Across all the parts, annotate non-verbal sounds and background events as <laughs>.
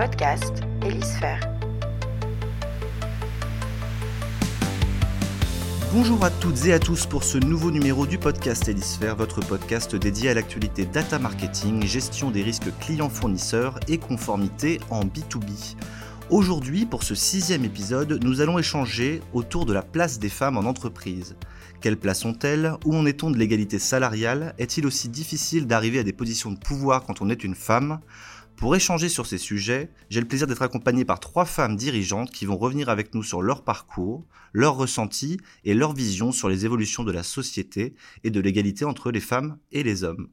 podcast. Bonjour à toutes et à tous pour ce nouveau numéro du podcast Hélisphère, votre podcast dédié à l'actualité data marketing, gestion des risques clients-fournisseurs et conformité en B2B. Aujourd'hui, pour ce sixième épisode, nous allons échanger autour de la place des femmes en entreprise. Quelle place ont-elles? Où en est-on de l'égalité salariale? Est-il aussi difficile d'arriver à des positions de pouvoir quand on est une femme? Pour échanger sur ces sujets, j'ai le plaisir d'être accompagné par trois femmes dirigeantes qui vont revenir avec nous sur leur parcours, leurs ressentis et leur vision sur les évolutions de la société et de l'égalité entre les femmes et les hommes.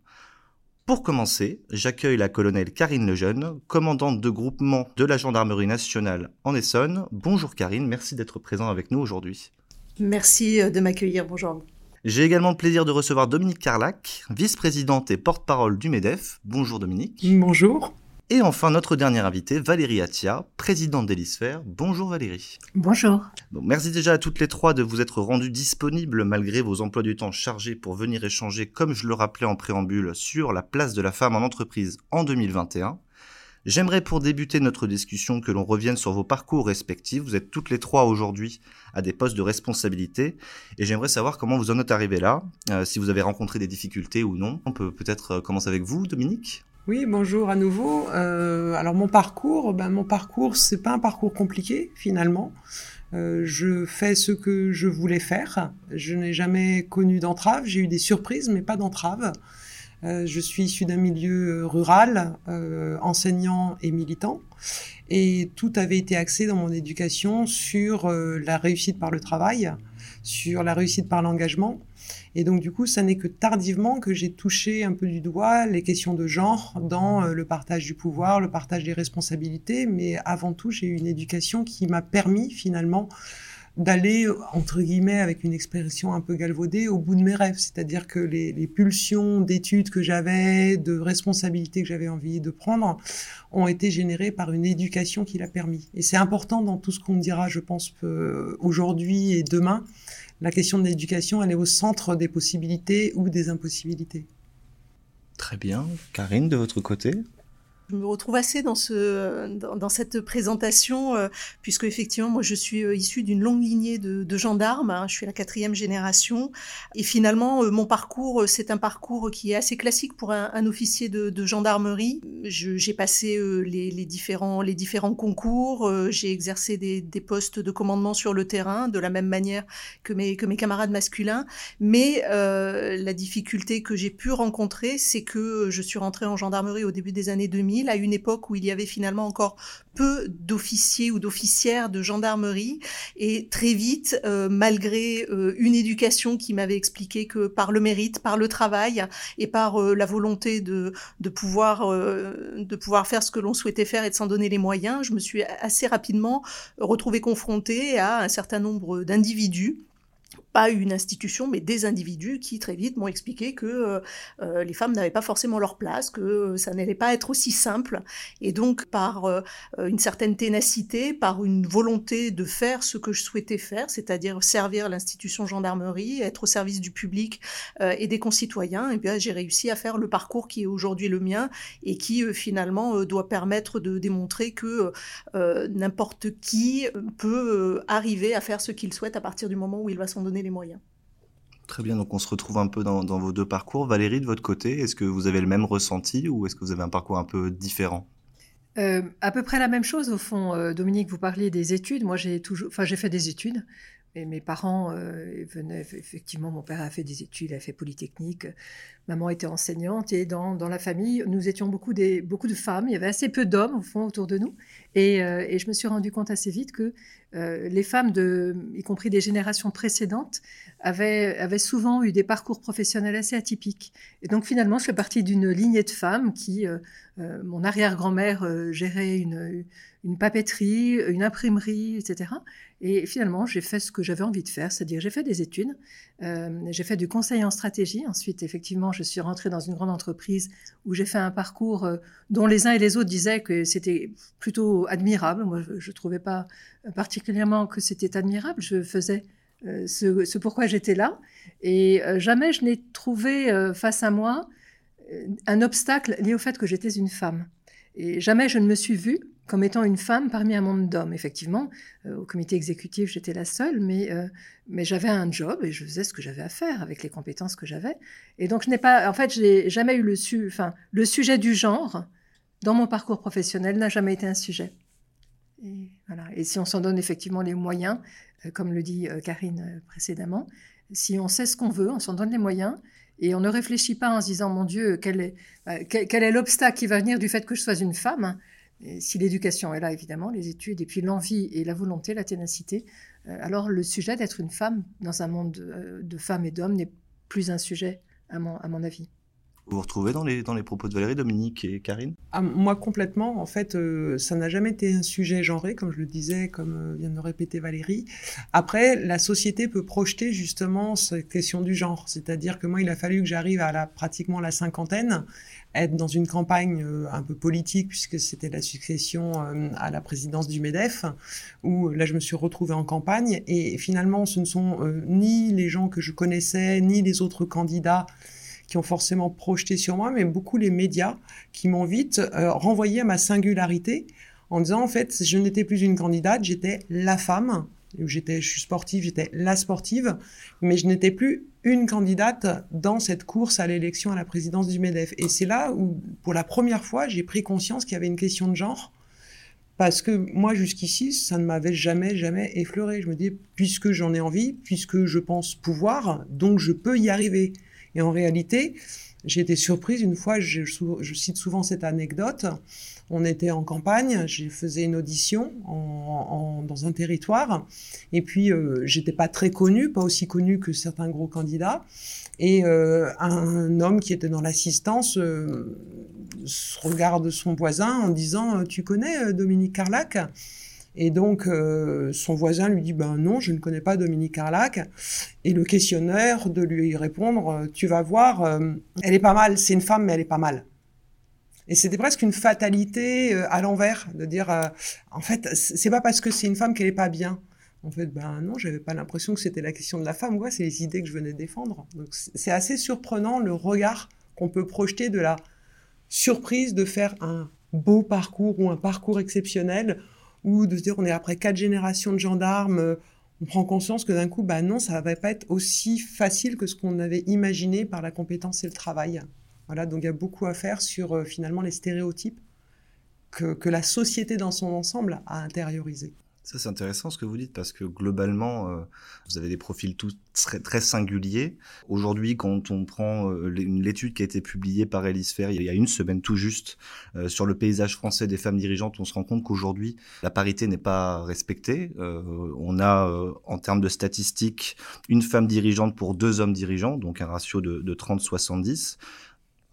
Pour commencer, j'accueille la colonelle Karine Lejeune, commandante de groupement de la Gendarmerie nationale en Essonne. Bonjour Karine, merci d'être présent avec nous aujourd'hui. Merci euh, de m'accueillir, bonjour. J'ai également le plaisir de recevoir Dominique Carlac, vice-présidente et porte-parole du MEDEF. Bonjour Dominique. Bonjour. Et enfin, notre dernière invitée, Valérie Attia, présidente d'Hélisphère. Bonjour Valérie. Bonjour. merci déjà à toutes les trois de vous être rendues disponibles malgré vos emplois du temps chargés pour venir échanger, comme je le rappelais en préambule, sur la place de la femme en entreprise en 2021. J'aimerais pour débuter notre discussion que l'on revienne sur vos parcours respectifs. Vous êtes toutes les trois aujourd'hui à des postes de responsabilité et j'aimerais savoir comment vous en êtes arrivés là, euh, si vous avez rencontré des difficultés ou non. On peut peut-être euh, commencer avec vous, Dominique oui, bonjour à nouveau. Euh, alors mon parcours, ben mon parcours, c'est pas un parcours compliqué finalement. Euh, je fais ce que je voulais faire. Je n'ai jamais connu d'entrave. J'ai eu des surprises, mais pas d'entrave. Euh, je suis issu d'un milieu rural, euh, enseignant et militant, et tout avait été axé dans mon éducation sur euh, la réussite par le travail, sur la réussite par l'engagement et donc, du coup, ça n'est que tardivement que j'ai touché un peu du doigt les questions de genre dans euh, le partage du pouvoir, le partage des responsabilités. Mais avant tout, j'ai eu une éducation qui m'a permis finalement d'aller, entre guillemets, avec une expression un peu galvaudée, au bout de mes rêves. C'est-à-dire que les, pulsions d'études que j'avais, de responsabilités que j'avais envie de prendre, ont été générées par une éducation qui l'a permis. Et c'est important dans tout ce qu'on dira, je pense, euh, aujourd'hui et demain, la question de l'éducation, elle est au centre des possibilités ou des impossibilités. Très bien. Karine, de votre côté? Je me retrouve assez dans ce dans, cette présentation euh, puisque effectivement moi je suis euh, issue d'une longue lignée de, gendarmes hein, je suis la quatrième génération. Et finalement euh, mon parcours euh, c'est un parcours qui est assez classique pour un, officier de, gendarmerie. J'ai passé les, différents concours j'ai exercé des, des, postes de commandement sur le terrain de la même manière que mes que mes camarades masculins. Mais la difficulté que j'ai pu rencontrer c'est que je suis rentrée en gendarmerie au début des années 2000 à une époque où il y avait finalement encore peu d'officiers ou d'officières de gendarmerie. Et très vite, euh, malgré euh, une éducation qui m'avait expliqué que par le mérite, par le travail et par euh, la volonté de, de, pouvoir, de pouvoir faire ce que l'on souhaitait faire et de s'en donner les moyens, je me suis assez rapidement retrouvée confrontée à un certain nombre d'individus pas une institution, mais des individus qui très vite m'ont expliqué que euh, euh, les femmes n'avaient pas forcément leur place, que ça n'allait pas être aussi simple. Et donc, par euh, une certaine ténacité, par une volonté de faire ce que je souhaitais faire, c'est-à-dire servir l'institution gendarmerie, être au service du public et des concitoyens, et eh bien j'ai réussi à faire le parcours qui est aujourd'hui le mien et qui finalement doit permettre de démontrer que n'importe qui peut arriver à faire ce qu'il souhaite à partir du moment où il va s'en donner moyens. Très bien, donc on se retrouve un peu dans, vos deux parcours. Valérie, de votre côté, est-ce que vous avez le même ressenti ou est-ce que vous avez un parcours un peu différent? Euh, à peu près la même chose au fond. Euh, Dominique, vous parliez des études. Moi, j'ai toujours, enfin, j'ai fait des études. Et mes parents euh, venaient, effectivement, mon père a fait des études, il a fait Polytechnique, maman était enseignante, et dans, dans la famille, nous étions beaucoup, des, beaucoup de femmes, il y avait assez peu d'hommes, au fond, autour de nous, et, euh, et, je me suis rendu compte assez vite que euh, les femmes, de, y compris des générations précédentes, avaient, avaient souvent eu des parcours professionnels assez atypiques. Et donc finalement, je fais partie d'une lignée de femmes qui, mon arrière-grand-mère gérait une, une papeterie, une imprimerie, etc. Et finalement, j'ai fait ce que j'avais envie de faire, c'est-à-dire j'ai fait des études, euh, j'ai fait du conseil en stratégie. Ensuite, effectivement, je suis rentrée dans une grande entreprise où j'ai fait un parcours euh, dont les uns et les autres disaient que c'était plutôt admirable. Moi, je ne trouvais pas particulièrement que c'était admirable. Je faisais euh, ce, ce, pourquoi j'étais là. Et euh, jamais je n'ai trouvé face à moi un obstacle lié au fait que j'étais une femme. Et jamais je ne me suis vue comme étant une femme parmi un monde d'hommes. Effectivement, au comité exécutif, j'étais la seule, mais, mais j'avais un job et je faisais ce que j'avais à faire avec les compétences que j'avais. Et donc, je n'ai pas, en fait, je n'ai jamais eu le, su, enfin, le sujet du genre dans mon parcours professionnel n'a jamais été un sujet. Et, voilà. et si on s'en donne effectivement les moyens, comme le dit Karine précédemment, si on sait ce qu'on veut, on s'en donne les moyens, et on ne réfléchit pas en se disant, mon Dieu, quel est, quel, est l'obstacle qui va venir du fait que je sois une femme Si l'éducation est là, évidemment, les études, et puis l'envie et la volonté, la ténacité, euh, alors le sujet d'être une femme dans un monde de, de femmes et d'hommes n'est plus un sujet, à mon avis. Vous vous retrouvez dans les, dans les propos de Valérie, Dominique et Karine? Ah, Moi, complètement. En fait, euh, ça n'a jamais été un sujet genré, comme je le disais, comme euh, vient de le répéter Valérie. Après, la société peut projeter justement cette question du genre. C'est-à-dire que moi, il a fallu que j'arrive à pratiquement la cinquantaine, être dans une campagne euh, un peu politique, puisque c'était la succession à la présidence du MEDEF, où là, je me suis retrouvée en campagne. Et finalement, ce ne sont ni les gens que je connaissais, ni les autres candidats qui ont forcément projeté sur moi, mais beaucoup les médias qui m'ont vite euh, renvoyé à ma singularité en disant en fait je n'étais plus une candidate, j'étais la femme. J'étais, je suis sportive, j'étais la sportive, mais je n'étais plus une candidate dans cette course à l'élection à la présidence du Medef. Et c'est là où, pour la première fois, j'ai pris conscience qu'il y avait une question de genre, parce que moi, jusqu'ici, ça ne m'avait jamais, jamais effleuré. Je me dis, puisque j'en ai envie, puisque je pense pouvoir, donc je peux y arriver. Et en réalité, j'ai été surprise une fois, je, cite souvent cette anecdote, on était en campagne, j'ai faisais une audition dans un territoire, et puis euh, j'étais pas très connue, pas aussi connue que certains gros candidats, et euh, un homme qui était dans l'assistance euh, regarde son voisin en disant « Tu connais Dominique Carlac ?» Et donc, euh, son voisin lui dit, ben non, je ne connais pas Dominique Carlac. Et le questionnaire de lui répondre, euh, tu vas voir, euh, elle est pas mal, c'est une femme, mais elle est pas mal. Et c'était presque une fatalité à l'envers, de dire, en fait, c'est pas parce que c'est une femme qu'elle est pas bien. En fait, ben non, j'avais pas l'impression que c'était la question de la femme, ouais, c'est les idées que je venais défendre. Donc c'est assez surprenant le regard qu'on peut projeter de la surprise de faire un beau parcours ou un parcours exceptionnel ou de se dire on est après quatre générations de gendarmes, euh, on prend conscience que d'un coup, bah non, ça va pas être aussi facile que ce qu'on avait imaginé par la compétence et le travail. Voilà, donc il y a beaucoup à faire sur euh, finalement les stéréotypes que, que la société dans son ensemble a intériorisés. Ça, c'est intéressant ce que vous dites parce que globalement, euh, vous avez des profils tous très, très singuliers. Aujourd'hui, quand on prend euh, l'étude qui a été publiée par Elisphère il y a une semaine tout juste euh, sur le paysage français des femmes dirigeantes, on se rend compte qu'aujourd'hui, la parité n'est pas respectée. on a, en termes de statistiques, une femme dirigeante pour deux hommes dirigeants, donc un ratio de, de 30-70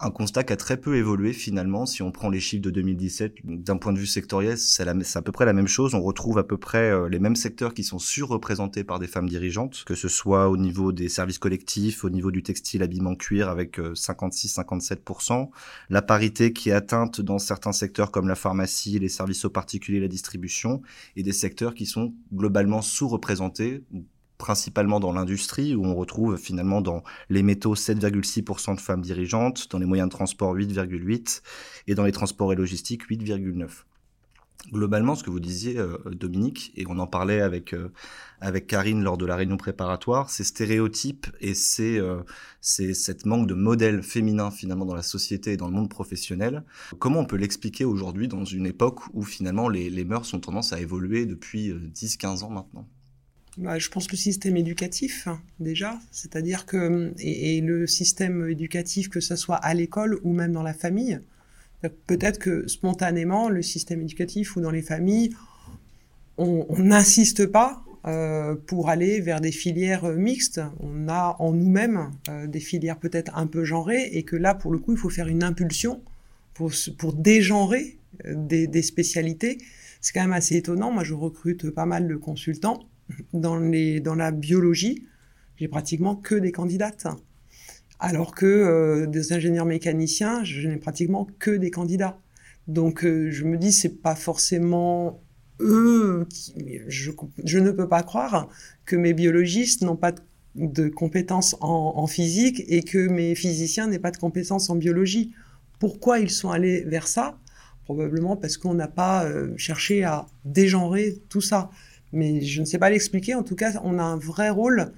un constat qui a très peu évolué finalement. Si on prend les chiffres de 2017, d'un point de vue sectoriel, c'est à peu près la même chose. On retrouve à peu près euh, les mêmes secteurs qui sont surreprésentés par des femmes dirigeantes, que ce soit au niveau des services collectifs, au niveau du textile, habillement, cuir, avec 56-57%. Euh, la parité qui est atteinte dans certains secteurs comme la pharmacie, les services aux particuliers, la distribution, et des secteurs qui sont globalement sous-représentés principalement dans l'industrie, où on retrouve finalement dans les métaux 7,6% de femmes dirigeantes, dans les moyens de transport 8,8% et dans les transports et logistiques 8,9%. Globalement, ce que vous disiez, euh, Dominique, et on en parlait avec euh, avec Karine lors de la réunion préparatoire, ces stéréotypes et c'est euh, cette manque de modèles féminins finalement dans la société et dans le monde professionnel. Comment on peut l'expliquer aujourd'hui dans une époque où finalement les, les mœurs ont tendance à évoluer depuis 10-15 ans maintenant? Bah, je pense que le système éducatif, déjà, c'est-à-dire que, et, le système éducatif, que ce soit à l'école ou même dans la famille, peut-être que spontanément, le système éducatif ou dans les familles, on n'insiste pas euh, pour aller vers des filières mixtes. On a en nous-mêmes euh, des filières peut-être un peu genrées et que là, pour le coup, il faut faire une impulsion pour, dégenrer euh, des spécialités. C'est quand même assez étonnant. Moi, je recrute pas mal de consultants dans, les, dans la biologie, j'ai pratiquement que des candidates. Alors que euh, des ingénieurs mécaniciens, je n'ai pratiquement que des candidats. Donc euh, je me dis, c'est pas forcément eux je, ne peux pas croire que mes biologistes n'ont pas de, compétences en, en, physique et que mes physiciens n'aient pas de compétences en biologie. Pourquoi ils sont allés vers ça? Probablement parce qu'on n'a pas cherché à dégenrer tout ça. Mais je ne sais pas l'expliquer. En tout cas, on a un vrai rôle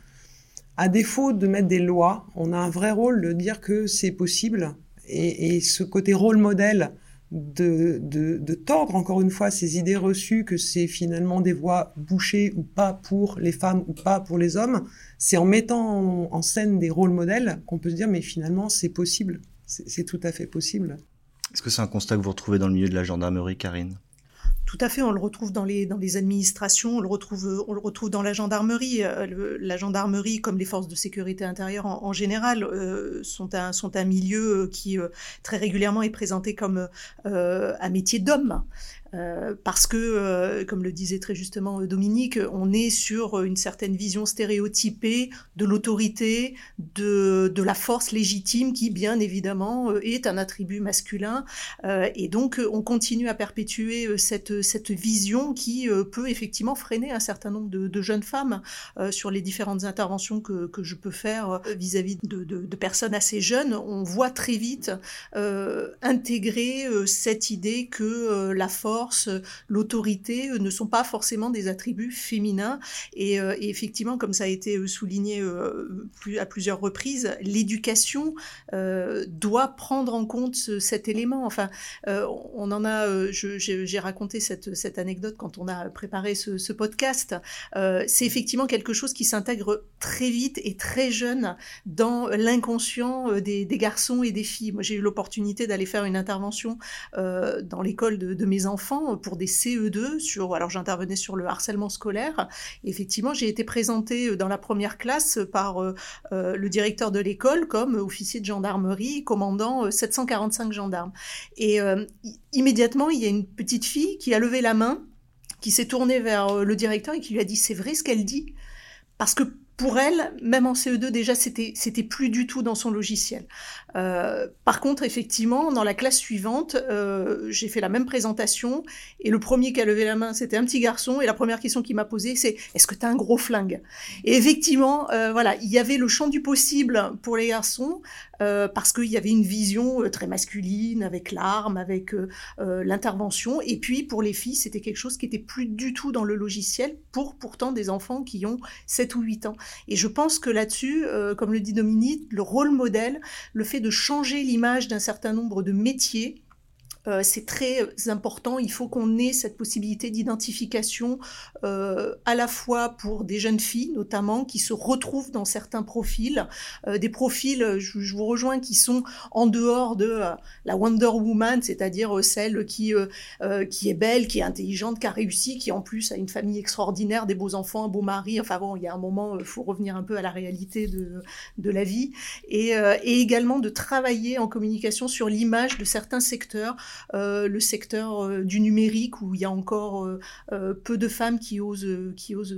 à défaut de mettre des lois, on a un vrai rôle de dire que c'est possible. Et, ce côté rôle modèle de, de, tordre encore une fois ces idées reçues que c'est finalement des voies bouchées ou pas pour les femmes ou pas pour les hommes, c'est en mettant en, scène des rôles modèles qu'on peut se dire mais finalement c'est possible, c'est tout à fait possible. Est-ce que c'est un constat que vous retrouvez dans le milieu de la gendarmerie, Karine? Tout à fait, on le retrouve dans les, dans les administrations, on le retrouve, on le retrouve dans la gendarmerie. Euh, la gendarmerie, comme les forces de sécurité intérieure en, général, euh, sont, un, sont un milieu qui euh, très régulièrement est présenté comme un métier d'homme. Euh, parce que, euh, comme le disait très justement euh, Dominique, on est sur une certaine vision stéréotypée de l'autorité, de, la force légitime qui, bien évidemment, est un attribut masculin. et donc, on continue à perpétuer cette, vision qui peut effectivement freiner un certain nombre de, jeunes femmes sur les différentes interventions que, je peux faire vis-à-vis de, personnes assez jeunes. On voit très vite intégrer cette idée que la force l'autorité euh, ne sont pas forcément des attributs féminins. Et, euh, effectivement, comme ça a été euh, souligné à plusieurs reprises, l'éducation doit prendre en compte cet élément. Enfin, on en a, j'ai raconté cette, anecdote quand on a préparé ce, podcast. C'est effectivement quelque chose qui s'intègre très vite et très jeune dans l'inconscient des, garçons et des filles. Moi, j'ai eu l'opportunité d'aller faire une intervention dans l'école de, mes enfants pour des CE2 sur alors j'intervenais sur le harcèlement scolaire. effectivement, j'ai été présentée euh, dans la première classe par euh, euh, le directeur de l'école comme officier de gendarmerie commandant 745 gendarmes. Et immédiatement, il y a une petite fille qui a levé la main, qui s'est tournée vers le directeur et qui lui a dit c'est vrai ce qu'elle dit? Parce que pour elle, même en CE2, déjà, c'était, c'était plus du tout dans son logiciel. Euh, par contre, effectivement, dans la classe suivante, euh, j'ai fait la même présentation et le premier qui a levé la main, c'était un petit garçon et la première question qu'il m'a posée, c'est est-ce que tu as un gros flingue? Et effectivement, euh, voilà, il y avait le champ du possible pour les garçons parce qu'il y avait une vision très masculine avec l'arme, avec l'intervention. Et puis pour les filles, c'était quelque chose qui était plus du tout dans le logiciel pour pourtant des enfants qui ont 7 ou 8 ans. Et je pense que là-dessus, comme le dit Dominique, le rôle modèle, le fait de changer l'image d'un certain nombre de métiers euh, c'est très important. Il faut qu'on ait cette possibilité d'identification euh, à la fois pour des jeunes filles, notamment, qui se retrouvent dans certains profils, euh, des profils, je, vous rejoins, qui sont en dehors de la Wonder Woman, c'est-à-dire celle qui, qui est belle, qui est intelligente, qui a réussi, qui en plus a une famille extraordinaire, des beaux enfants, un beau mari. Enfin bon, il y a un moment, il faut revenir un peu à la réalité de, de la vie. Et, et également de travailler en communication sur l'image de certains secteurs euh, le secteur euh, du numérique où il y a encore euh, peu de femmes qui osent, qui osent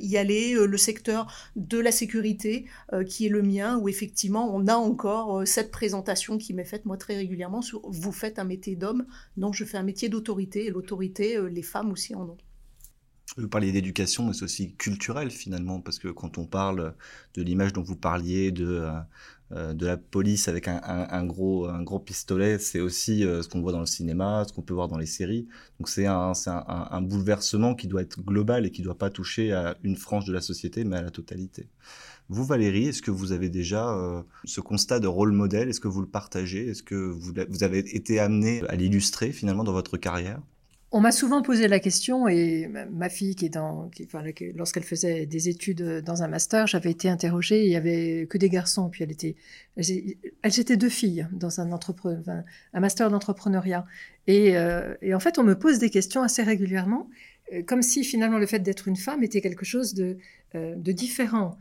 y aller, le secteur de la sécurité qui est le mien où effectivement on a encore cette présentation qui m'est faite moi très régulièrement sur vous faites un métier d'homme, non je fais un métier d'autorité et l'autorité les femmes aussi en ont. Vous parliez d'éducation, mais c'est aussi culturel finalement, parce que quand on parle de l'image dont vous parliez, de, euh, de la police avec un, gros, un gros pistolet, c'est aussi euh, ce qu'on voit dans le cinéma, ce qu'on peut voir dans les séries. Donc c'est un, un, bouleversement qui doit être global et qui ne doit pas toucher à une frange de la société, mais à la totalité. Vous, Valérie, est-ce que vous avez déjà euh, ce constat de rôle modèle? Est-ce que vous le partagez? Est-ce que vous, vous avez été amené à l'illustrer finalement dans votre carrière? On m'a souvent posé la question, et ma fille, qui est dans, lorsqu'elle faisait des études dans un master, j'avais été interrogée, il y avait que des garçons, puis elle était, elles, étaient deux filles dans un, master d'entrepreneuriat. Euh, et, en fait, on me pose des questions assez régulièrement, euh, comme si finalement le fait d'être une femme était quelque chose euh, de différent.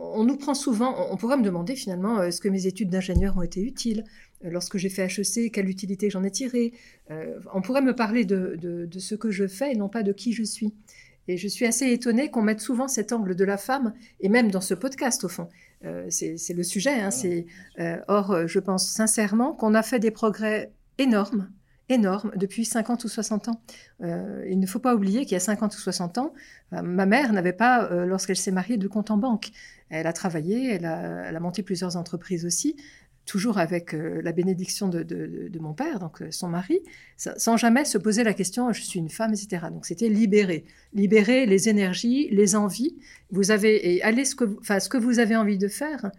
on nous prend souvent, on pourrait me demander finalement, est-ce que mes études d'ingénieur ont été utiles? Lorsque j'ai fait HEC, quelle utilité j'en ai tiré. Euh, on pourrait me parler de, ce que je fais et non pas de qui je suis. Et je suis assez étonnée qu'on mette souvent cet angle de la femme, et même dans ce podcast au fond. Euh, c'est le sujet. Hein, euh, or, je pense sincèrement qu'on a fait des progrès énormes énormes depuis 50 ou 60 ans. il ne faut pas oublier qu'il y a 50 ou 60 ans, ma mère n'avait pas, lorsqu'elle s'est mariée, de compte en banque. Elle a travaillé, elle a, elle a monté plusieurs entreprises aussi, toujours avec la bénédiction de, mon père, donc son mari, sans jamais se poser la question je suis une femme, etc. Donc c'était libérer, libérer les énergies, les envies. Vous avez et allez ce que, enfin, ce que vous avez envie de faire,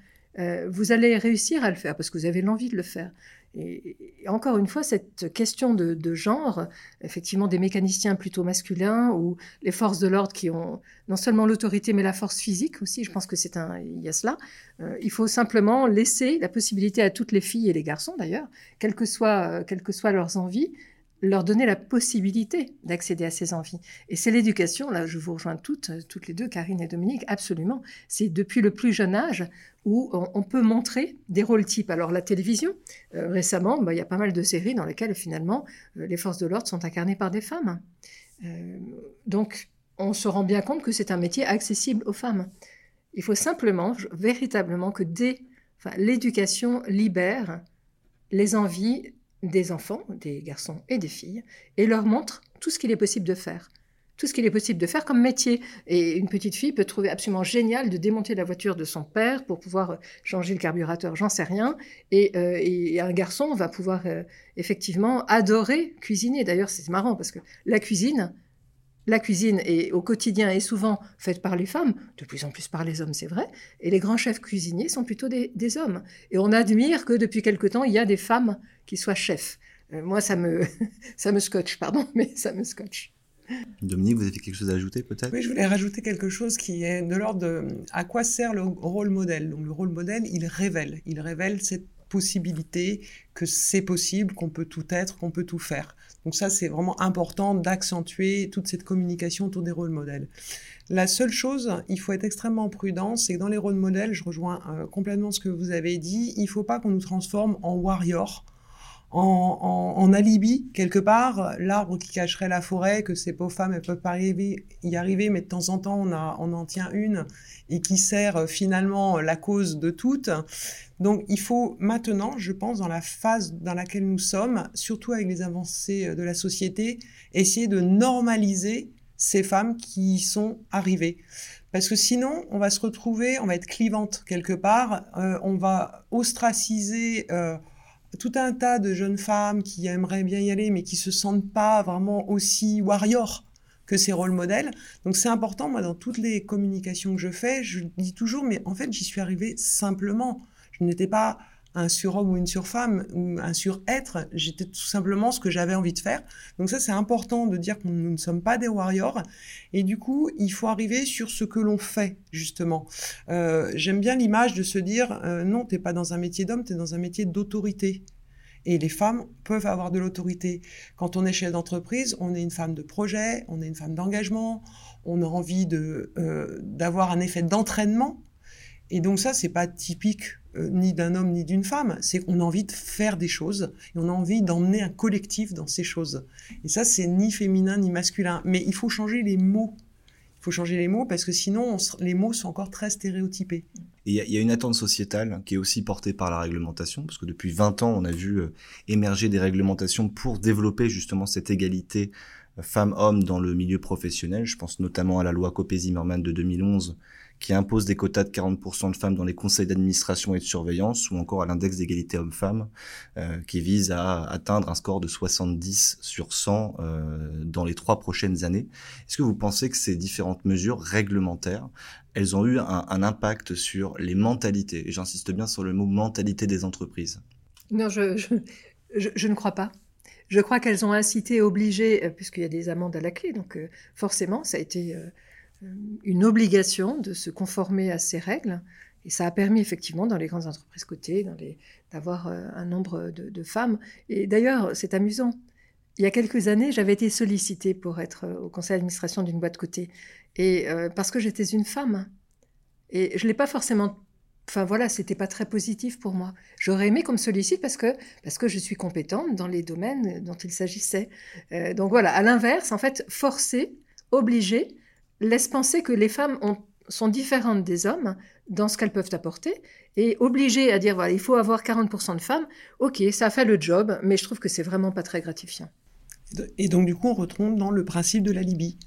vous allez réussir à le faire parce que vous avez l'envie de le faire. Et, encore une fois, cette question de, genre, effectivement des mécaniciens plutôt masculins ou les forces de l'ordre qui ont non seulement l'autorité mais la force physique aussi, je pense que c'est un, il y a cela. Euh, il faut simplement laisser la possibilité à toutes les filles et les garçons d'ailleurs, quelles que soient, quelles que soient leurs envies, leur donner la possibilité d'accéder à ces envies. Et c'est l'éducation, là je vous rejoins toutes, toutes les deux, Karine et Dominique, absolument. C'est depuis le plus jeune âge où on, peut montrer des rôles types. Alors la télévision, euh, récemment, bah, il y a pas mal de séries dans lesquelles finalement euh, les forces de l'ordre sont incarnées par des femmes. Euh, donc on se rend bien compte que c'est un métier accessible aux femmes. Il faut simplement, véritablement, que dès l'éducation libère les envies des enfants, des garçons et des filles, et leur montre tout ce qu'il est possible de faire. Tout ce qu'il est possible de faire comme métier. Et une petite fille peut trouver absolument génial de démonter la voiture de son père pour pouvoir changer le carburateur, j'en sais rien. Et, euh, un garçon va pouvoir euh, effectivement adorer cuisiner. D'ailleurs, c'est marrant parce que la cuisine, la cuisine est, au quotidien est souvent faite par les femmes, de plus en plus par les hommes, c'est vrai, et les grands chefs cuisiniers sont plutôt des, hommes. Et on admire que depuis quelque temps, il y a des femmes qui soient chefs. Euh, moi, ça me, <laughs> ça me scotche, pardon, <laughs> mais ça me scotche. Dominique, vous avez quelque chose à ajouter peut-être? Oui, je voulais rajouter quelque chose qui est de l'ordre de à quoi sert le rôle modèle? Donc le rôle modèle, il révèle, il révèle cette possibilité que c'est possible, qu'on peut tout être, qu'on peut tout faire. Donc ça, c'est vraiment important d'accentuer toute cette communication autour des rôles modèles. La seule chose, il faut être extrêmement prudent, c'est que dans les rôles modèles, je rejoins euh, complètement ce que vous avez dit, il ne faut pas qu'on nous transforme en warrior, en, alibi, quelque part, l'arbre qui cacherait la forêt, que ces pauvres femmes, elles peuvent pas y arriver, mais de temps en temps, on, en tient une, et qui sert euh, finalement la cause de toutes. Donc il faut maintenant, je pense, dans la phase dans laquelle nous sommes, surtout avec les avancées euh, de la société, essayer de normaliser ces femmes qui y sont arrivées. Parce que sinon, on va se retrouver, on va être clivante quelque part, euh, on va ostraciser tout un tas de jeunes femmes qui aimeraient bien y aller, mais qui se sentent pas vraiment aussi warrior que ces rôles modèles. Donc c'est important, moi, dans toutes les communications que je fais, je dis toujours, mais en fait, j'y suis arrivée simplement. Je n'étais pas un surhomme ou une surfemme ou un surêtre, j'étais tout simplement ce que j'avais envie de faire. Donc ça, c'est important de dire que nous ne sommes pas des warriors. Et du coup, il faut arriver sur ce que l'on fait, justement. Euh, j'aime bien l'image de se dire, euh, non, t'es pas dans un métier d'homme, tu es dans un métier d'autorité. Et les femmes peuvent avoir de l'autorité. Quand on est chef d'entreprise, on est une femme de projet, on est une femme d'engagement, on a envie euh, d'avoir un effet d'entraînement. Et donc ça, c'est pas typique euh, ni d'un homme ni d'une femme, c'est qu'on a envie de faire des choses et on a envie d'emmener un collectif dans ces choses. Et ça, c'est ni féminin ni masculin. Mais il faut changer les mots. Il faut changer les mots parce que sinon, les mots sont encore très stéréotypés. Il y, a une attente sociétale qui est aussi portée par la réglementation, parce que depuis 20 ans, on a vu euh, émerger des réglementations pour développer justement cette égalité euh, femmes-hommes dans le milieu professionnel. Je pense notamment à la loi Copé-Zimmermann de 2011 qui impose des quotas de 40% de femmes dans les conseils d'administration et de surveillance, ou encore à l'index d'égalité hommes-femmes, euh, qui vise à atteindre un score de 70 sur 100 euh, dans les trois prochaines années. Est-ce que vous pensez que ces différentes mesures réglementaires, elles ont eu un, impact sur les mentalités Et j'insiste bien sur le mot mentalité des entreprises? Non, je, ne crois pas. Je crois qu'elles ont incité, obligé, euh, puisqu'il y a des amendes à la clé, donc forcément, ça a été une obligation de se conformer à ces règles. Et ça a permis effectivement dans les grandes entreprises cotées d'avoir euh, un nombre de, femmes. Et d'ailleurs, c'est amusant. Il y a quelques années, j'avais été sollicitée pour être euh, au conseil d'administration d'une boîte cotée. Et parce que j'étais une femme. Et je l'ai pas forcément. Enfin voilà, c'était pas très positif pour moi. J'aurais aimé qu'on me sollicite parce que, parce que je suis compétente dans les domaines dont il s'agissait. donc voilà, à l'inverse, en fait, forcer, obliger, laisse penser que les femmes sont différentes des hommes dans ce qu'elles peuvent apporter et obligées à dire voilà, il faut avoir 40% de femmes, ok, ça fait le job, mais je trouve que c'est vraiment pas très gratifiant. Et donc, du coup, on retrouve dans le principe de la Libye.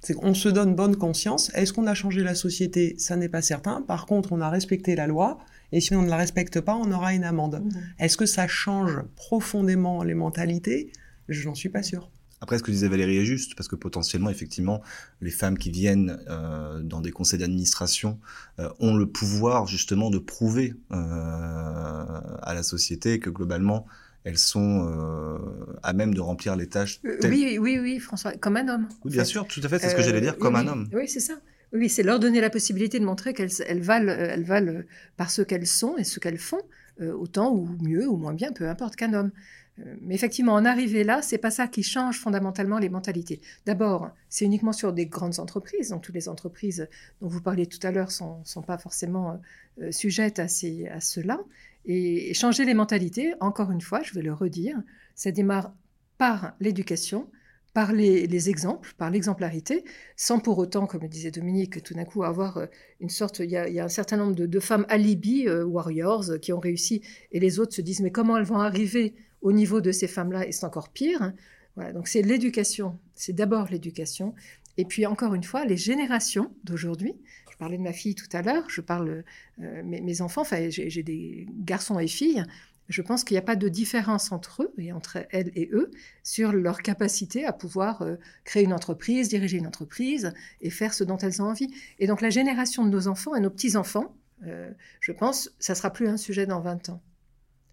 C'est qu'on se donne bonne conscience. Est-ce qu'on a changé la société? Ça n'est pas certain. Par contre, on a respecté la loi et si on ne la respecte pas, on aura une amende. Mhm. Est-ce que ça change profondément les mentalités? Je n'en suis pas sûr. Après, ce que disait Valérie est juste, parce que potentiellement, effectivement, les femmes qui viennent euh, dans des conseils d'administration euh, ont le pouvoir justement de prouver euh, à la société que globalement, elles sont euh, à même de remplir les tâches. Telles- oui, oui, oui, François, comme un homme. Oui, en bien fait. sûr, tout à fait, c'est ce que Euh, j'allais dire, oui, comme un homme. Oui, c'est ça. Oui, c'est leur donner la possibilité de montrer qu'elles elles valent, elles valent par ce qu'elles sont et ce qu'elles font, euh, autant ou mieux ou moins bien, peu importe qu'un homme. Euh, Mais effectivement, en arriver là, c'est pas ça qui change fondamentalement les mentalités. D'abord, c'est uniquement sur des grandes entreprises. Donc, toutes les entreprises dont vous parliez tout à l'heure sont, sont pas forcément euh, sujettes à, ces, à cela. Et, changer les mentalités, encore une fois, je vais le redire, ça démarre par l'éducation, par les, les exemples, par l'exemplarité, sans pour autant, comme le disait Dominique, tout d'un coup avoir euh, une sorte, il y a, un certain nombre de, femmes alibi, euh, warriors, euh, qui ont réussi, et les autres se disent, mais comment elles vont arriver au niveau de ces femmes-là Et c'est encore pire. hein. Voilà, donc c'est l'éducation, c'est d'abord l'éducation. Et puis encore une fois, les générations d'aujourd'hui, je parlais de ma fille tout à l'heure, je parle, euh, mes, enfants, enfin j'ai des garçons et filles, je pense qu'il n'y a pas de différence entre eux et entre elles et eux sur leur capacité à pouvoir euh, créer une entreprise, diriger une entreprise et faire ce dont elles ont envie. Et donc la génération de nos enfants et nos petits-enfants, euh, je pense, ça sera plus un sujet dans 20 ans.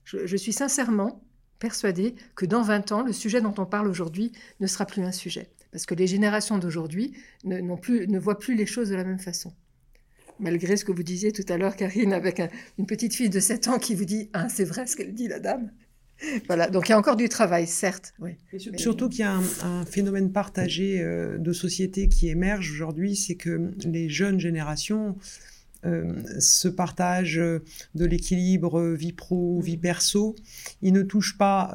Je suis sincèrement persuadée que dans 20 ans, le sujet dont on parle aujourd'hui ne sera plus un sujet. Parce que les générations d'aujourd'hui ne, plus, ne voient plus les choses de la même façon. Malgré ce que vous disiez tout à l'heure, Karine, avec un- une petite fille de 7 ans qui vous dit Ah, c'est vrai ce qu'elle dit, la dame. Voilà, donc il y a encore du travail, certes. Oui. Mais- Surtout qu'il y a un, un phénomène partagé euh, de société qui émerge aujourd'hui, c'est que les jeunes générations euh, se partagent euh, de l'équilibre euh, vie pro, vie perso. Ils ne touchent pas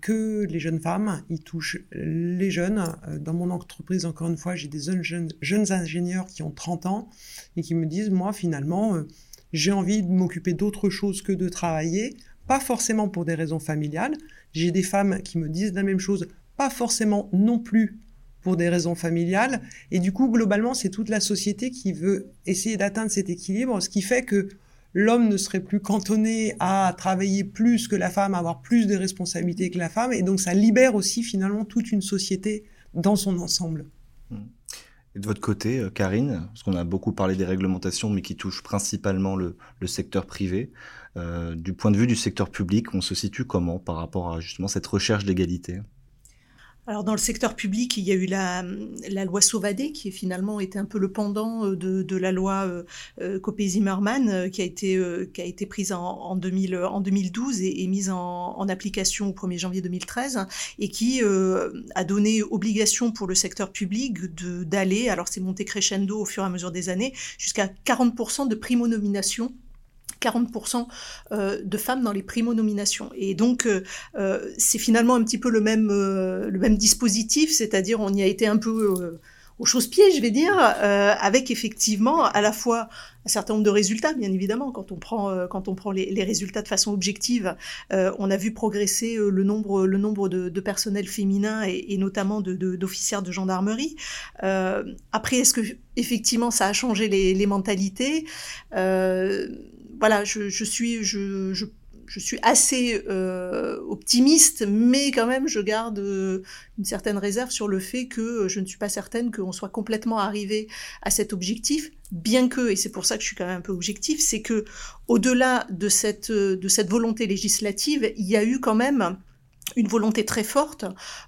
que les jeunes femmes, ils touchent les jeunes. Dans mon entreprise, encore une fois, j'ai des jeunes, jeunes, jeunes ingénieurs qui ont 30 ans et qui me disent, moi, finalement, j'ai envie de m'occuper d'autre chose que de travailler, pas forcément pour des raisons familiales. J'ai des femmes qui me disent la même chose, pas forcément non plus pour des raisons familiales. Et du coup, globalement, c'est toute la société qui veut essayer d'atteindre cet équilibre, ce qui fait que l'homme ne serait plus cantonné à travailler plus que la femme, avoir plus de responsabilités que la femme. Et donc, ça libère aussi finalement toute une société dans son ensemble. Et de votre côté, euh, Karine, parce qu'on a beaucoup parlé des réglementations, mais qui touchent principalement le, le secteur privé, euh, du point de vue du secteur public, on se situe comment par rapport à justement cette recherche d'égalité? Alors dans le secteur public, il y a eu la, la loi Sauvadet qui finalement était un peu le pendant euh, de, la loi euh, euh, Copé-Zimmermann euh, qui a été qui a été prise en, en, 2000, en 2012 et, et mise en, application au 1er janvier 2013 et qui euh, a donné obligation pour le secteur public de d'aller, alors c'est monté crescendo au fur et à mesure des années, jusqu'à 40% de primo-nomination 40% euh, de femmes dans les primo-nominations. Et donc, euh, euh, c'est finalement un petit peu le même, le même dispositif, c'est-à-dire on y a été un peu euh, au chausse-pied, je vais dire, avec effectivement à la fois un certain nombre de résultats, bien évidemment, quand on prend, quand on prend les, résultats de façon objective, on a vu progresser le nombre, le nombre de, de personnels féminins et, notamment d'officières de, de, gendarmerie. Euh, après, est-ce que effectivement ça a changé les, mentalités? Voilà, je, je suis, je, je je suis assez euh, optimiste, mais quand même, je garde euh, une certaine réserve sur le fait que je ne suis pas certaine qu'on soit complètement arrivé à cet objectif, bien que, et c'est pour ça que je suis quand même un peu objectif, c'est que au-delà de cette, de cette volonté législative, il y a eu quand même une volonté très forte,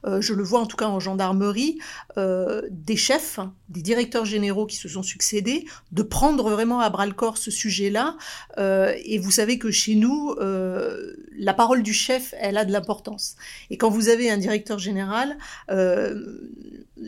euh, je le vois en tout cas en gendarmerie, euh, des chefs, des directeurs généraux qui se sont succédés, de prendre vraiment à bras le corps ce sujet-là. Euh, et vous savez que chez nous, euh, la parole du chef, elle a de l'importance. Et quand vous avez un directeur général, euh,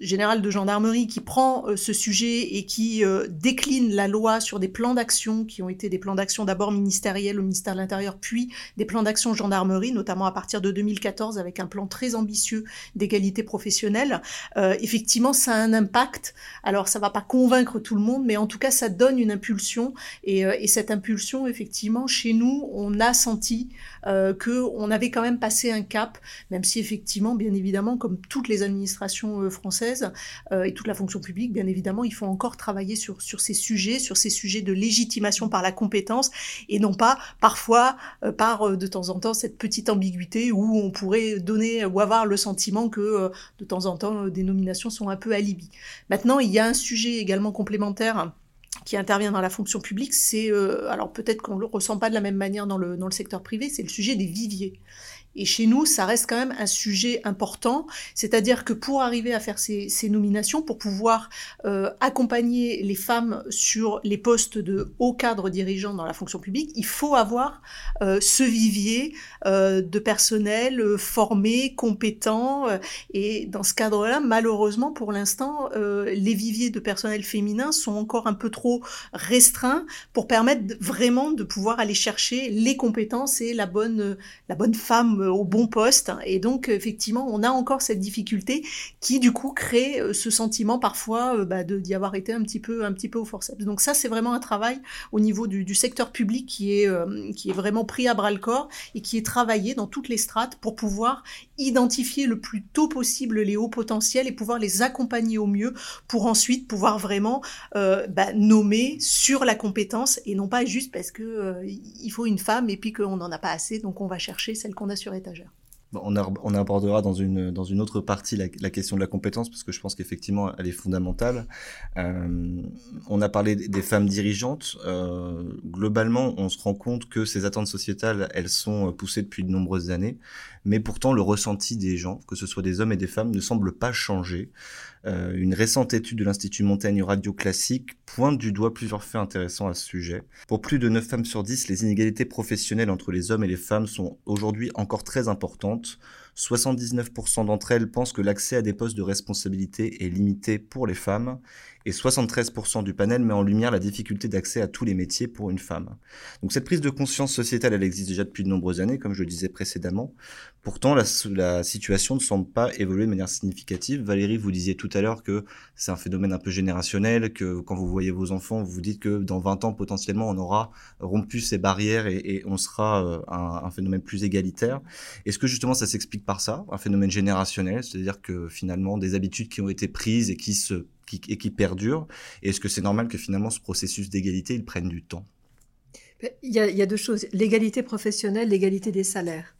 général de gendarmerie, qui prend euh, ce sujet et qui euh, décline la loi sur des plans d'action qui ont été des plans d'action d'abord ministériels au ministère de l'Intérieur, puis des plans d'action gendarmerie, notamment à partir de 2014 avec un plan très ambitieux d'égalité professionnelle, euh, effectivement, ça a un impact. Alors, ça va pas convaincre tout le monde, mais en tout cas, ça donne une impulsion. Et, euh, et cette impulsion, effectivement, chez nous, on a senti euh, qu'on avait quand même passé un cap, même si effectivement, bien évidemment, comme toutes les administrations françaises, française et toute la fonction publique, bien évidemment, il faut encore travailler sur, ces sujets, sur ces sujets de légitimation par la compétence et non pas parfois par de temps en temps cette petite ambiguïté où on pourrait donner ou avoir le sentiment que de temps en temps des nominations sont un peu alibi. Maintenant, il y a un sujet également complémentaire qui intervient dans la fonction publique, c'est, euh, alors peut-être qu'on ne le ressent pas de la même manière dans le secteur privé, c'est le sujet des viviers. Et chez nous, ça reste quand même un sujet important, c'est-à-dire que pour arriver à faire ces, ces nominations, pour pouvoir euh, accompagner les femmes sur les postes de haut cadre dirigeant dans la fonction publique, il faut avoir euh, ce vivier euh, de personnel euh, formé, compétent. Euh, et dans ce cadre-là, malheureusement, pour l'instant, euh, les viviers de personnel féminin sont encore un peu trop restreints pour permettre vraiment de pouvoir aller chercher les compétences et la bonne, la bonne femme euh, au bon poste. Et donc, effectivement, on a encore cette difficulté qui, du coup, crée euh, ce sentiment parfois euh, bah, d'y avoir été un petit peu, un petit peu au forceps. Donc ça, c'est vraiment un travail au niveau du, secteur public qui est, qui est vraiment pris à bras le corps et qui est travaillé dans toutes les strates pour pouvoir identifier le plus tôt possible les hauts potentiels et pouvoir les accompagner au mieux pour ensuite pouvoir vraiment bah, nommer sur la compétence et non pas juste parce que euh, il faut une femme et puis qu'on n'en a pas assez donc on va chercher celle qu'on a sur On, abordera dans une, dans une autre partie la, la question de la compétence parce que je pense qu'effectivement elle est fondamentale. Euh, on a parlé des femmes dirigeantes. Euh, globalement, on se rend compte que ces attentes sociétales, elles sont poussées depuis de nombreuses années, mais pourtant le ressenti des gens, que ce soit des hommes et des femmes, ne semble pas changer. Euh, une récente étude de l'Institut Montaigne Radio Classique pointe du doigt plusieurs faits intéressants à ce sujet. Pour plus de 9 femmes sur 10, les inégalités professionnelles entre les hommes et les femmes sont aujourd'hui encore très importantes. 79% d'entre elles pensent que l'accès à des postes de responsabilité est limité pour les femmes et 73% du panel met en lumière la difficulté d'accès à tous les métiers pour une femme. Donc cette prise de conscience sociétale, elle existe déjà depuis de nombreuses années, comme je le disais précédemment. Pourtant, la, situation ne semble pas évoluer de manière significative. Valérie, vous disiez tout à l'heure que c'est un phénomène un peu générationnel, que quand vous voyez vos enfants, vous vous dites que dans 20 ans, potentiellement, on aura rompu ces barrières et, on sera euh, un phénomène plus égalitaire. Est-ce que justement ça s'explique par ça, un phénomène générationnel, c'est-à-dire que finalement des habitudes qui ont été prises et qui se et qui perdurent Et est-ce que c'est normal que finalement ce processus d'égalité il prenne du temps? Il y, a, il y a deux choses l'égalité professionnelle, l'égalité des salaires.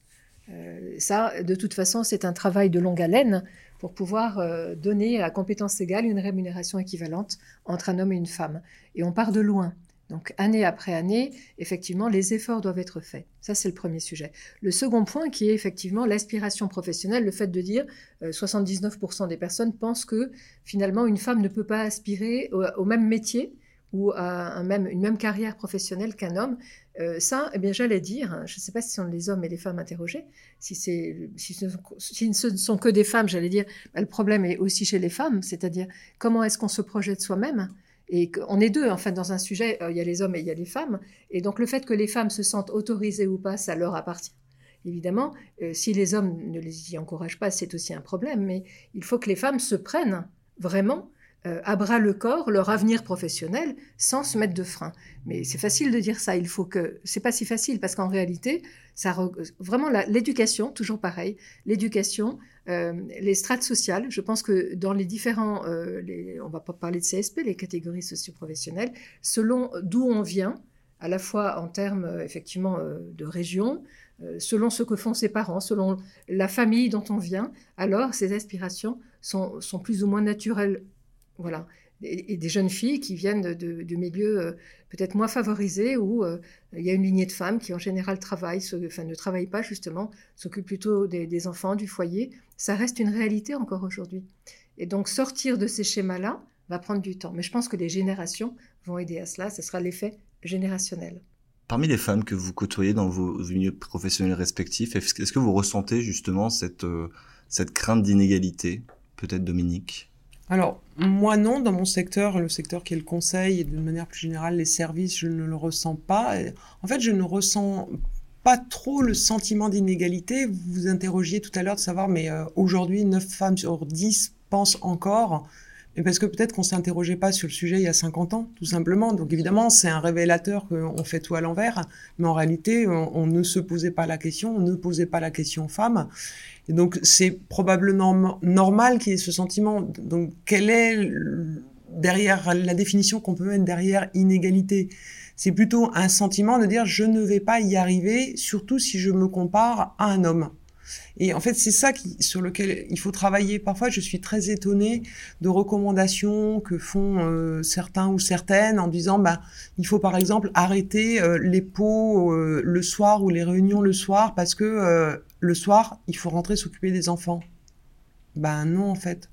Euh, ça, de toute façon, c'est un travail de longue haleine pour pouvoir euh, donner à compétence égale une rémunération équivalente entre un homme et une femme. Et on part de loin. Donc année après année, effectivement, les efforts doivent être faits. Ça, c'est le premier sujet. Le second point, qui est effectivement l'aspiration professionnelle, le fait de dire euh, 79% des personnes pensent que finalement une femme ne peut pas aspirer au, même métier ou à une même carrière professionnelle qu'un homme. Euh, ça, eh bien, j'allais dire, je ne sais pas si ce sont les hommes et les femmes interrogés, si, ce, si ce ne sont que des femmes, j'allais dire, bah, le problème est aussi chez les femmes, c'est-à-dire comment est-ce qu'on se projette soi-même et on est deux, en fait, dans un sujet, euh, il y a les hommes et il y a les femmes. Et donc, le fait que les femmes se sentent autorisées ou pas, ça leur appartient. Évidemment, euh, si les hommes ne les y encouragent pas, c'est aussi un problème. Mais il faut que les femmes se prennent vraiment euh, à bras le corps leur avenir professionnel sans se mettre de frein. Mais c'est facile de dire ça. Il faut que c'est pas si facile parce qu'en réalité, ça vraiment l'éducation, toujours pareil, l'éducation, euh, les strates sociales. Je pense que dans les différents, euh, on va pas parler de CSP, les catégories socio-professionnelles, selon d'où on vient, à la fois en termes effectivement de région, selon ce que font ses parents, selon la famille dont on vient, alors ces aspirations sont plus ou moins naturelles voilà. Et, des jeunes filles qui viennent de, milieux euh, peut-être moins favorisés où euh, il y a une lignée de femmes qui en général travaillent, enfin ne travaillent pas justement, s'occupent plutôt des, enfants, du foyer. Ça reste une réalité encore aujourd'hui. Et donc sortir de ces schémas-là va prendre du temps. Mais je pense que les générations vont aider à cela. Ce sera l'effet générationnel. Parmi les femmes que vous côtoyez dans vos milieux professionnels respectifs, est-ce que vous ressentez justement cette, euh, cette crainte d'inégalité Peut-être Dominique? Alors, moi non, dans mon secteur, le secteur qui est le conseil et de manière plus générale les services, je ne le ressens pas. En fait, je ne ressens pas trop le sentiment d'inégalité. Vous vous interrogiez tout à l'heure de savoir, mais euh, aujourd'hui, 9 femmes sur 10 pensent encore et parce que peut-être qu'on s'interrogeait pas sur le sujet il y a 50 ans, tout simplement. Donc évidemment, c'est un révélateur qu'on fait tout à l'envers, mais en réalité, on, ne se posait pas la question, on ne posait pas la question aux femmes. Et donc c'est probablement normal qu'il y ait ce sentiment. Donc quelle est derrière la définition qu'on peut mettre derrière inégalité? C'est plutôt un sentiment de dire je ne vais pas y arriver, surtout si je me compare à un homme. Et en fait, c'est ça qui, sur lequel il faut travailler. Parfois, je suis très étonnée de recommandations que font euh, certains ou certaines en disant, bah, il faut par exemple arrêter euh, les pots euh, le soir ou les réunions le soir parce que le soir, il faut rentrer s'occuper des enfants. Ben non, en fait.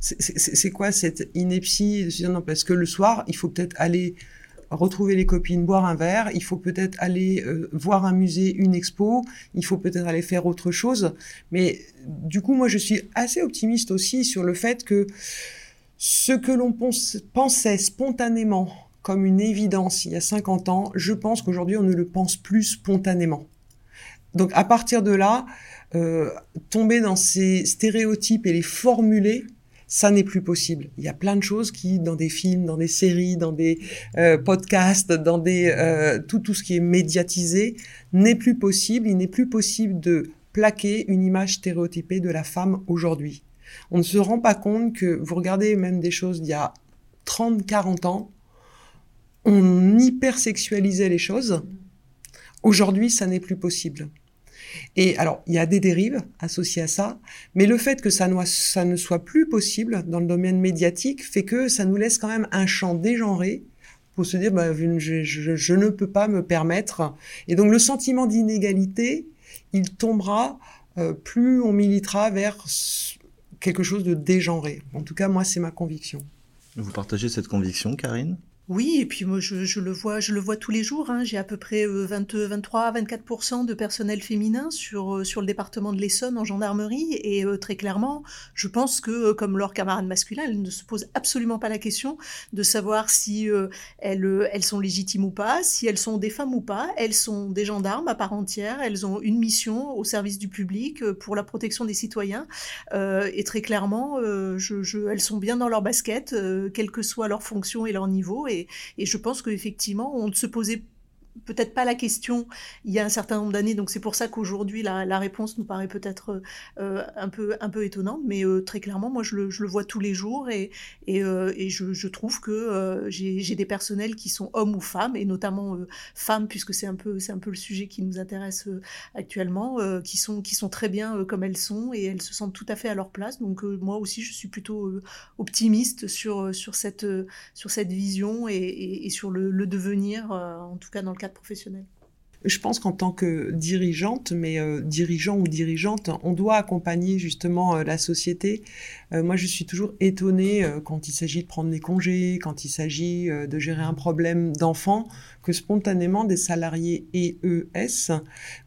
C'est quoi cette ineptie? Non, parce que le soir, il faut peut-être aller retrouver les copines, boire un verre, il faut peut-être aller euh, voir un musée, une expo, il faut peut-être aller faire autre chose. Mais du coup, moi, je suis assez optimiste aussi sur le fait que ce que l'on pensait spontanément comme une évidence il y a 50 ans, je pense qu'aujourd'hui, on ne le pense plus spontanément. Donc à partir de là, euh, tomber dans ces stéréotypes et les formuler, ça n'est plus possible. Il y a plein de choses qui, dans des films, dans des séries, dans des euh, podcasts, dans des euh, tout tout ce qui est médiatisé, n'est plus possible. Il n'est plus possible de plaquer une image stéréotypée de la femme aujourd'hui. On ne se rend pas compte que vous regardez même des choses d'il y a 30, 40 ans, on hypersexualisait les choses. Aujourd'hui, ça n'est plus possible. Et alors, il y a des dérives associées à ça, mais le fait que ça, ne soit plus possible dans le domaine médiatique fait que ça nous laisse quand même un champ dégenré pour se dire, bah, je, ne peux pas me permettre. Et donc, le sentiment d'inégalité, il tombera euh, plus on militera vers quelque chose de dégenré. En tout cas, moi, c'est ma conviction. Vous partagez cette conviction, Karine? Oui, et puis moi je, le vois, je le vois tous les jours. Hein. J'ai à peu près 20, 23, 24% de personnel féminin sur euh, sur le département de l'Essonne en gendarmerie, et euh, très clairement, je pense que euh, comme leurs camarades masculins, elles ne se posent absolument pas la question de savoir si elles sont légitimes ou pas, si elles sont des femmes ou pas. Elles sont des gendarmes à part entière. Elles ont une mission au service du public pour la protection des citoyens, et très clairement, elles sont bien dans leur basket, quelle que soit leur fonction et leur niveau. Et je pense qu'effectivement, on ne se posait peut-être pas la question il y a un certain nombre d'années, donc c'est pour ça qu'aujourd'hui la, réponse nous paraît peut-être euh, un, peu, un peu étonnante, mais euh, très clairement, moi je le, je le, vois tous les jours et, et, euh, je, trouve que j'ai des personnels qui sont hommes ou femmes, et notamment femmes, puisque c'est un, peu, un peu le sujet qui nous intéresse actuellement, qui, sont, qui sont très bien comme elles sont et elles se sentent tout à fait à leur place. Donc moi aussi, je suis plutôt optimiste sur, sur, cette, sur cette vision et, et sur le, le devenir, en tout cas dans le professionnel je pense qu'en tant que dirigeante, mais euh, dirigeant ou dirigeante, on doit accompagner justement euh, la société. Euh, moi, je suis toujours étonnée quand il s'agit de prendre des congés, quand il s'agit de gérer un problème d'enfant, que spontanément des salariés EES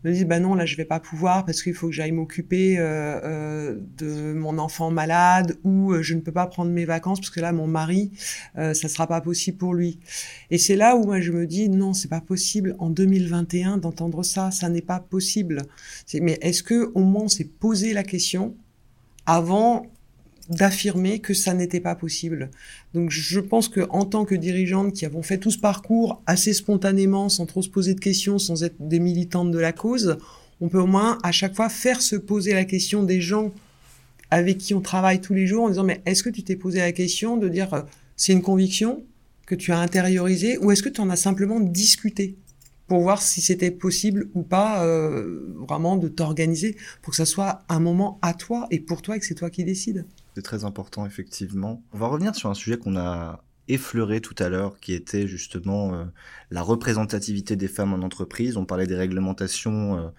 me disent bah non là je vais pas pouvoir parce qu'il faut que j'aille m'occuper de mon enfant malade ou je ne peux pas prendre mes vacances parce que là mon mari ça sera pas possible pour lui. Et c'est là où moi je me dis non c'est pas possible en 2021 d'entendre ça, ça n'est pas possible. Mais est-ce que au moins on s'est posé la question avant d'affirmer que ça n'était pas possible. Donc je pense que en tant que dirigeante qui avons fait tout ce parcours assez spontanément, sans trop se poser de questions, sans être des militantes de la cause, on peut au moins à chaque fois faire se poser la question des gens avec qui on travaille tous les jours en disant mais est-ce que tu t'es posé la question de dire euh, c'est une conviction que tu as intériorisée ou est-ce que tu en as simplement discuté pour voir si c'était possible ou pas euh, vraiment de t'organiser pour que ça soit un moment à toi et pour toi et que c'est toi qui décides? C'est très important effectivement. On va revenir sur un sujet qu'on a effleuré tout à l'heure, qui était justement euh, la représentativité des femmes en entreprise. On parlait des réglementations euh,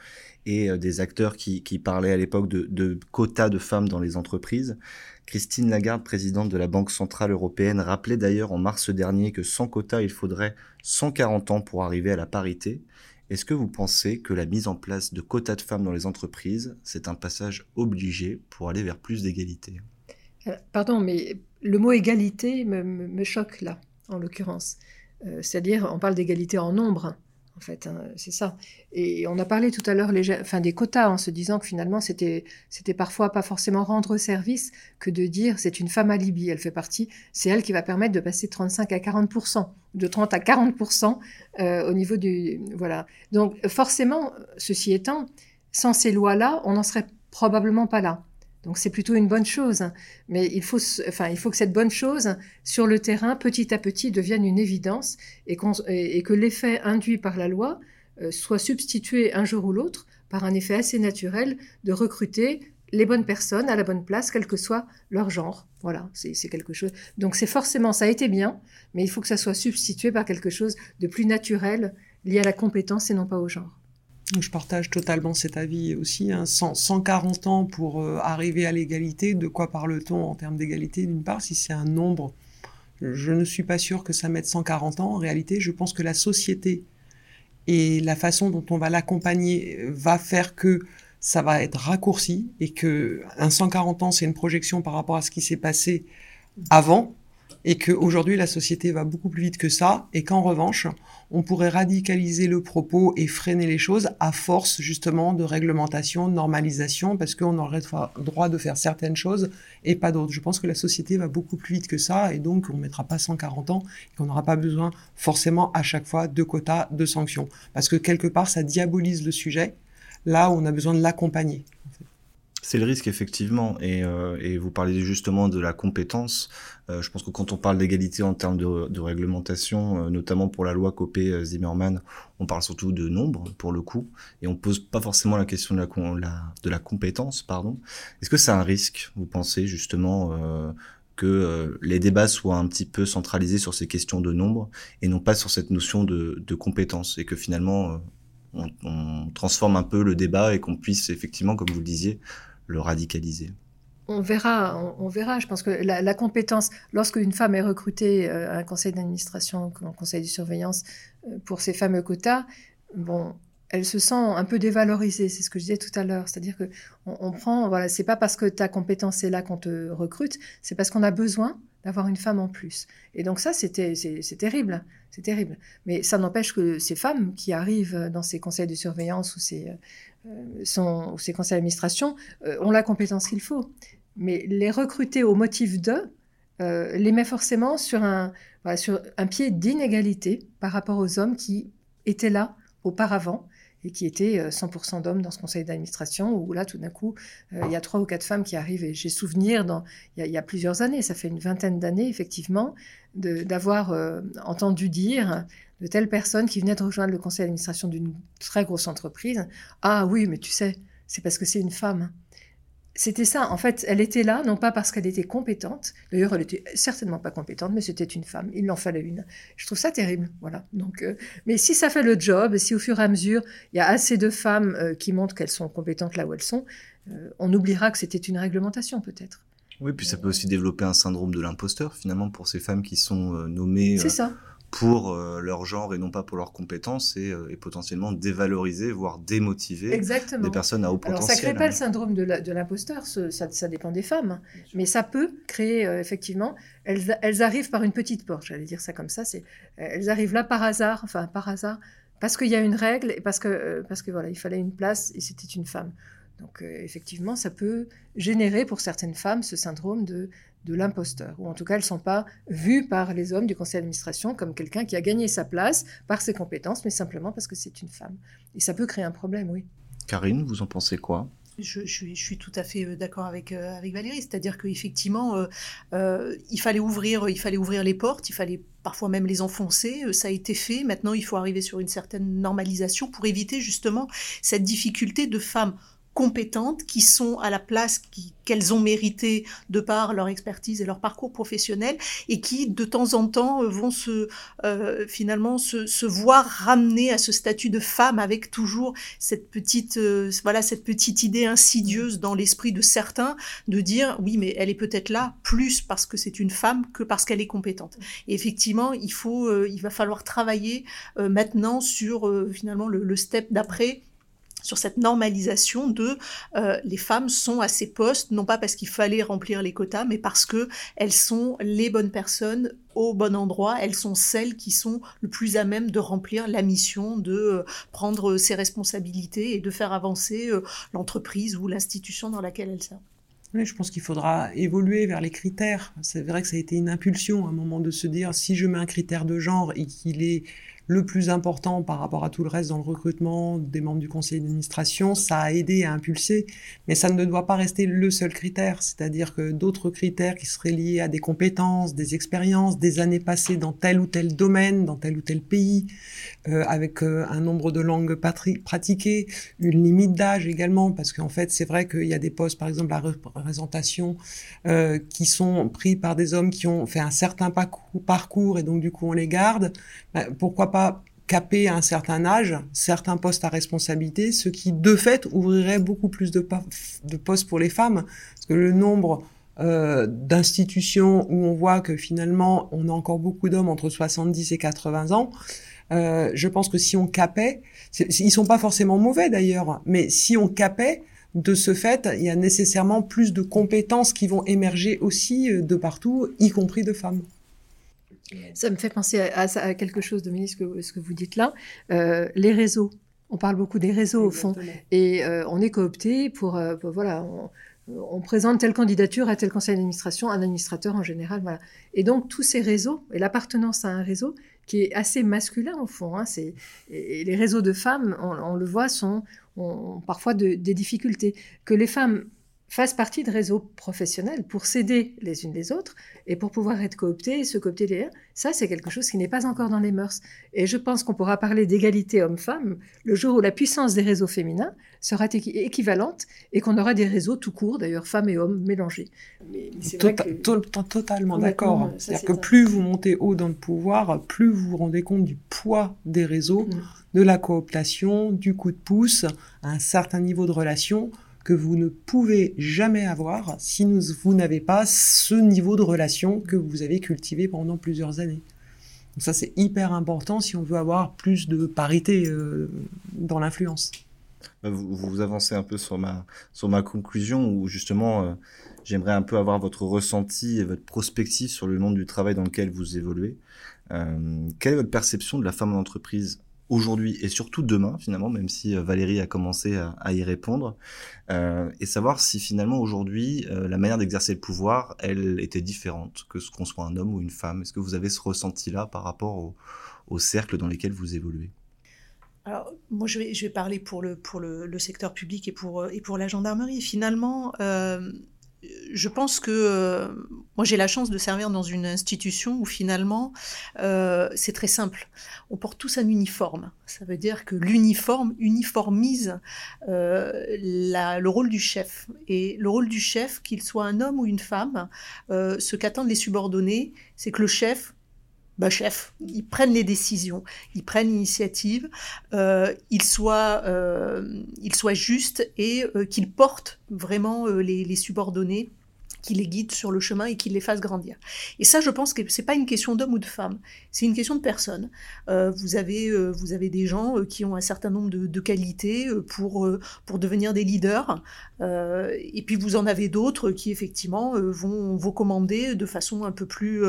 et des acteurs qui, parlaient à l'époque de, quotas de femmes dans les entreprises. Christine Lagarde, présidente de la Banque Centrale Européenne, rappelait d'ailleurs en mars dernier que sans quota, il faudrait 140 ans pour arriver à la parité. Est-ce que vous pensez que la mise en place de quotas de femmes dans les entreprises, c'est un passage obligé pour aller vers plus d'égalité? euh, Pardon, mais le mot égalité me, choque là, en l'occurrence. Euh, c'est-à-dire, on parle d'égalité en nombre. En fait, hein, c'est ça. Et on a parlé tout à l'heure enfin, des quotas en se disant que finalement c'était parfois pas forcément rendre service que de dire c'est une femme alibi, elle fait partie, c'est elle qui va permettre de passer de 35 à 40% de 30 à 40% euh, au niveau du voilà. Donc forcément, ceci étant, sans ces lois-là, on n'en serait probablement pas là. Donc c'est plutôt une bonne chose. Mais il faut, enfin, il faut que cette bonne chose, sur le terrain, petit à petit, devienne une évidence et, que l'effet induit par la loi euh, soit substitué un jour ou l'autre par un effet assez naturel de recruter les bonnes personnes à la bonne place, quel que soit leur genre. Voilà, c'est quelque chose. Donc c'est forcément, ça a été bien, mais il faut que ça soit substitué par quelque chose de plus naturel, lié à la compétence et non pas au genre. Je partage totalement cet avis aussi. 140 hein. ans pour euh, arriver à l'égalité, de quoi parle-t-on en termes d'égalité D'une part, si c'est un nombre, je ne suis pas sûr que ça mette 140 ans. En réalité, je pense que la société et la façon dont on va l'accompagner va faire que ça va être raccourci et que un 140 ans, c'est une projection par rapport à ce qui s'est passé avant et qu'aujourd'hui la société va beaucoup plus vite que ça, et qu'en revanche, on pourrait radicaliser le propos et freiner les choses à force justement de réglementation, de normalisation, parce qu'on aurait droit de faire certaines choses et pas d'autres. Je pense que la société va beaucoup plus vite que ça, et donc on ne mettra pas 140 ans, et qu'on n'aura pas besoin forcément à chaque fois de quotas, de sanctions, parce que quelque part ça diabolise le sujet, là où on a besoin de l'accompagner. C'est le risque, effectivement. Et, euh, et, vous parlez justement de la compétence. Euh, je pense que quand on parle d'égalité en termes de, réglementation, euh, notamment pour la loi Copé-Zimmermann, on parle surtout de nombre, pour le coup. Et on pose pas forcément la question de la, compétence. pardon. Est-ce que c'est un risque, vous pensez, justement, que les débats soient un petit peu centralisés sur ces questions de nombre et non pas sur cette notion de, compétence et que finalement on, transforme un peu le débat et qu'on puisse effectivement, comme vous le disiez, le radicaliser on verra, on, verra. Je pense que la, compétence, lorsque une femme est recrutée euh, à un conseil d'administration, un conseil de surveillance euh, pour ces fameux quotas, bon, elle se sent un peu dévalorisée. C'est ce que je disais tout à l'heure. C'est-à-dire que on, prend, voilà, c'est pas parce que ta compétence est là qu'on te recrute, c'est parce qu'on a besoin d'avoir une femme en plus. Et donc ça, c'était, c'est terrible, c'est terrible. Mais ça n'empêche que ces femmes qui arrivent dans ces conseils de surveillance ou ces euh, son, ou ses conseils d'administration euh, ont la compétence qu'il faut. Mais les recruter au motif d'eux euh, les met forcément sur un, sur un pied d'inégalité par rapport aux hommes qui étaient là auparavant et qui étaient 100% d'hommes dans ce conseil d'administration, où là, tout d'un coup, il y a trois ou quatre femmes qui arrivent. J'ai souvenir, dans, il, y a, plusieurs années, ça fait une vingtaine d'années, effectivement, d'avoir entendu dire de telles personnes qui venaient de rejoindre le conseil d'administration d'une très grosse entreprise. Ah oui, mais tu sais, c'est parce que c'est une femme. C'était ça. En fait, elle était là, non pas parce qu'elle était compétente. D'ailleurs, elle était certainement pas compétente, mais c'était une femme. Il en fallait une. Je trouve ça terrible. Voilà. Donc, euh, mais si ça fait le job, si au fur et à mesure, il y a assez de femmes euh, qui montrent qu'elles sont compétentes là où elles sont, euh, on oubliera que c'était une réglementation, peut-être. Oui, puis ça peut aussi développer un syndrome de l'imposteur, finalement, pour ces femmes qui sont nommées. C'est ça pour euh, leur genre et non pas pour leurs compétences et, euh, et potentiellement dévaloriser, voire démotiver des personnes à haut potentiel. Alors ça crée pas le syndrome de l'imposteur, ça, ça, dépend des femmes, mais ça peut créer euh, effectivement. Elles, elles, arrivent par une petite porte, j'allais dire ça comme ça. C'est elles arrivent là par hasard, enfin par hasard, parce qu'il y a une règle et parce que parce que voilà, il fallait une place et c'était une femme. Donc effectivement, ça peut générer pour certaines femmes ce syndrome de de l'imposteur, ou en tout cas elles ne sont pas vues par les hommes du conseil d'administration comme quelqu'un qui a gagné sa place par ses compétences, mais simplement parce que c'est une femme. Et ça peut créer un problème, oui. Karine, vous en pensez quoi? Je, suis, tout à fait euh, d'accord avec, euh, avec Valérie, c'est-à-dire qu'effectivement, euh, il, fallait ouvrir, il fallait ouvrir les portes, il fallait parfois même les enfoncer, ça a été fait, maintenant il faut arriver sur une certaine normalisation pour éviter justement cette difficulté de femmes compétentes, qui sont à la place qu'elles ont mérité de par leur expertise et leur parcours professionnel, et qui de temps en temps euh, vont se euh, finalement se, se, voir ramener à ce statut de femme avec toujours cette petite euh, voilà cette petite idée insidieuse dans l'esprit de certains de dire oui mais elle est peut-être là plus parce que c'est une femme que parce qu'elle est compétente. Effectivement il faut il va falloir travailler maintenant sur finalement le, le step d'après sur cette normalisation de euh, les femmes sont à ces postes, non pas parce qu'il fallait remplir les quotas, mais parce que elles sont les bonnes personnes au bon endroit, elles sont celles qui sont le plus à même de remplir la mission, de euh, prendre ses responsabilités et de faire avancer euh, l'entreprise ou l'institution dans laquelle elles servent. Oui, je pense qu'il faudra évoluer vers les critères. C'est vrai que ça a été une impulsion à un moment de se dire si je mets un critère de genre et qu'il est le plus important par rapport à tout le reste dans le recrutement des membres du conseil d'administration, ça a aidé à impulser, mais ça ne doit pas rester le seul critère, c'est-à-dire que d'autres critères qui seraient liés à des compétences, des expériences, des années passées dans tel ou tel domaine, dans tel ou tel pays, euh, avec euh, un nombre de langues pratiquées, une limite d'âge également, parce qu'en fait c'est vrai qu'il y a des postes, par exemple la représentation, euh, qui sont pris par des hommes qui ont fait un certain parcours et donc du coup on les garde. Ben, pourquoi pas caper à un certain âge certains postes à responsabilité, ce qui de fait ouvrirait beaucoup plus de, de postes pour les femmes, parce que le nombre euh, d'institutions où on voit que finalement on a encore beaucoup d'hommes entre 70 et 80 ans, euh, je pense que si on capait, ils sont pas forcément mauvais d'ailleurs, mais si on capait, de ce fait, il y a nécessairement plus de compétences qui vont émerger aussi euh, de partout, y compris de femmes. Ça me fait penser à, quelque chose, Dominique, ce que, ce que vous dites là. Euh, les réseaux. On parle beaucoup des réseaux au fond. Et euh, on est coopté pour, euh, voilà, on, présente telle candidature à tel conseil d'administration, un administrateur en général, voilà. Et donc tous ces réseaux et l'appartenance à un réseau qui est assez masculin au fond. Hein, c'est, et, les réseaux de femmes, on, le voit, sont ont parfois des difficultés. Que les femmes fassent partie de réseaux professionnels pour s'aider les unes les autres et pour pouvoir être cooptés et se coopter les uns. Ça, c'est quelque chose qui n'est pas encore dans les mœurs. Et je pense qu'on pourra parler d'égalité homme-femme le jour où la puissance des réseaux féminins sera équivalente et qu'on aura des réseaux tout court, d'ailleurs femmes et hommes mélangés. totalement d'accord. C'est-à-dire que plus vous montez haut dans le pouvoir, plus vous vous rendez compte du poids des réseaux, mm. de la cooptation, du coup de pouce, à un certain niveau de relation que vous ne pouvez jamais avoir si vous n'avez pas ce niveau de relation que vous avez cultivé pendant plusieurs années. Donc ça, c'est hyper important si on veut avoir plus de parité euh, dans l'influence. Bah, vous, vous, avancez un peu sur ma, conclusion où justement, euh, j'aimerais un peu avoir votre ressenti et votre prospective sur le monde du travail dans lequel vous évoluez. Euh, quelle est votre perception de la femme en entreprise? Aujourd'hui et surtout demain finalement, même si euh, Valérie a commencé à, y répondre, euh, et savoir si finalement aujourd'hui euh, la manière d'exercer le pouvoir, elle était différente que ce qu'on soit un homme ou une femme. Est-ce que vous avez ce ressenti-là par rapport au, au cercle dans lesquels vous évoluez? Alors, moi, je vais, parler pour le, pour le, secteur public et pour, et pour la gendarmerie. Finalement, je pense que euh, moi j'ai la chance de servir dans une institution où finalement euh, c'est très simple. On porte tous un uniforme. Ça veut dire que l'uniforme uniformise euh, le rôle du chef. Et le rôle du chef, qu'il soit un homme ou une femme, ce qu'attendent les subordonnés, c'est que le chef bah, chef, ils prennent les décisions, ils prennent l'initiative, euh, ils soient, euh, ils soient justes et euh, qu'ils portent vraiment euh, les, les subordonnés qui les guide sur le chemin et qui les fasse grandir. Et ça, je pense que c'est pas une question d'homme ou de femme, c'est une question de personne. Euh, vous avez euh, vous avez des gens euh, qui ont un certain nombre de, qualités pour pour devenir des leaders, et puis vous en avez d'autres qui effectivement vont vous commander de façon un peu plus,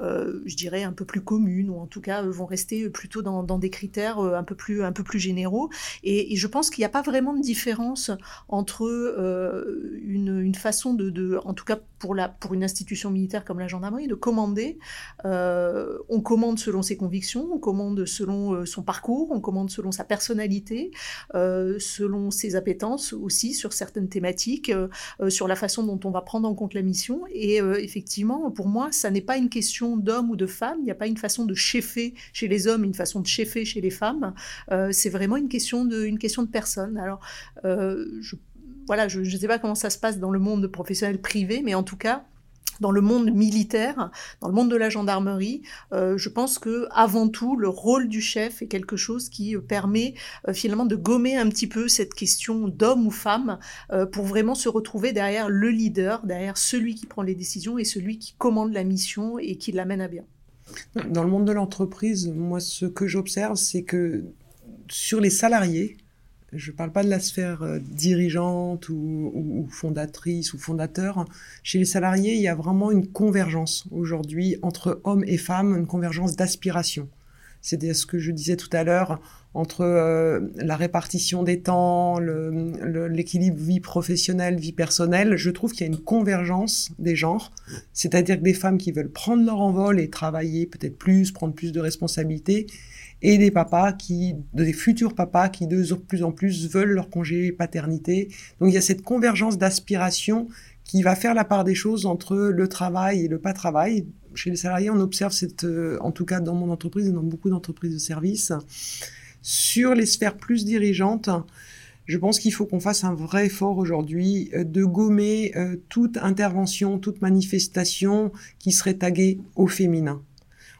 je dirais un peu plus commune, ou en tout cas vont rester plutôt dans, des critères un peu plus un peu plus généraux. Et, et je pense qu'il n'y a pas vraiment de différence entre une, une façon de, de en tout cas pour, la, pour une institution militaire comme la gendarmerie, de commander. Euh, on commande selon ses convictions, on commande selon euh, son parcours, on commande selon sa personnalité, euh, selon ses appétences aussi sur certaines thématiques, sur la façon dont on va prendre en compte la mission. Et effectivement, pour moi, ça n'est pas une question d'homme ou de femme, il n'y a pas une façon de chefer chez les hommes, une façon de chefer chez les femmes. c'est vraiment une question de, une question de personne. Alors, je voilà, je ne sais pas comment ça se passe dans le monde professionnel privé, mais en tout cas, dans le monde militaire, dans le monde de la gendarmerie, euh, je pense que avant tout, le rôle du chef est quelque chose qui euh, permet euh, finalement de gommer un petit peu cette question d'homme ou femme pour vraiment se retrouver derrière le leader, derrière celui qui prend les décisions et celui qui commande la mission et qui l'amène à bien. Dans le monde de l'entreprise, moi, ce que j'observe, c'est que sur les salariés, je ne parle pas de la sphère euh, dirigeante ou, fondatrice ou fondateur. Chez les salariés, il y a vraiment une convergence aujourd'hui entre hommes et femmes, une convergence d'aspiration. C'est ce que je disais tout à l'heure entre euh, la répartition des temps, l'équilibre vie professionnelle, vie personnelle. Je trouve qu'il y a une convergence des genres, c'est-à-dire que des femmes qui veulent prendre leur envol et travailler peut-être plus, prendre plus de responsabilités, et des papas qui, des futurs papas qui de plus en plus veulent leur congé paternité. Donc il y a cette convergence d'aspiration qui va faire la part des choses entre le travail et le pas travail. Chez les salariés, on observe cette, euh, en tout cas dans mon entreprise et dans beaucoup d'entreprises de services, sur les sphères plus dirigeantes. Je pense qu'il faut qu'on fasse un vrai effort aujourd'hui euh, de gommer euh, toute intervention, toute manifestation qui serait taguée au féminin.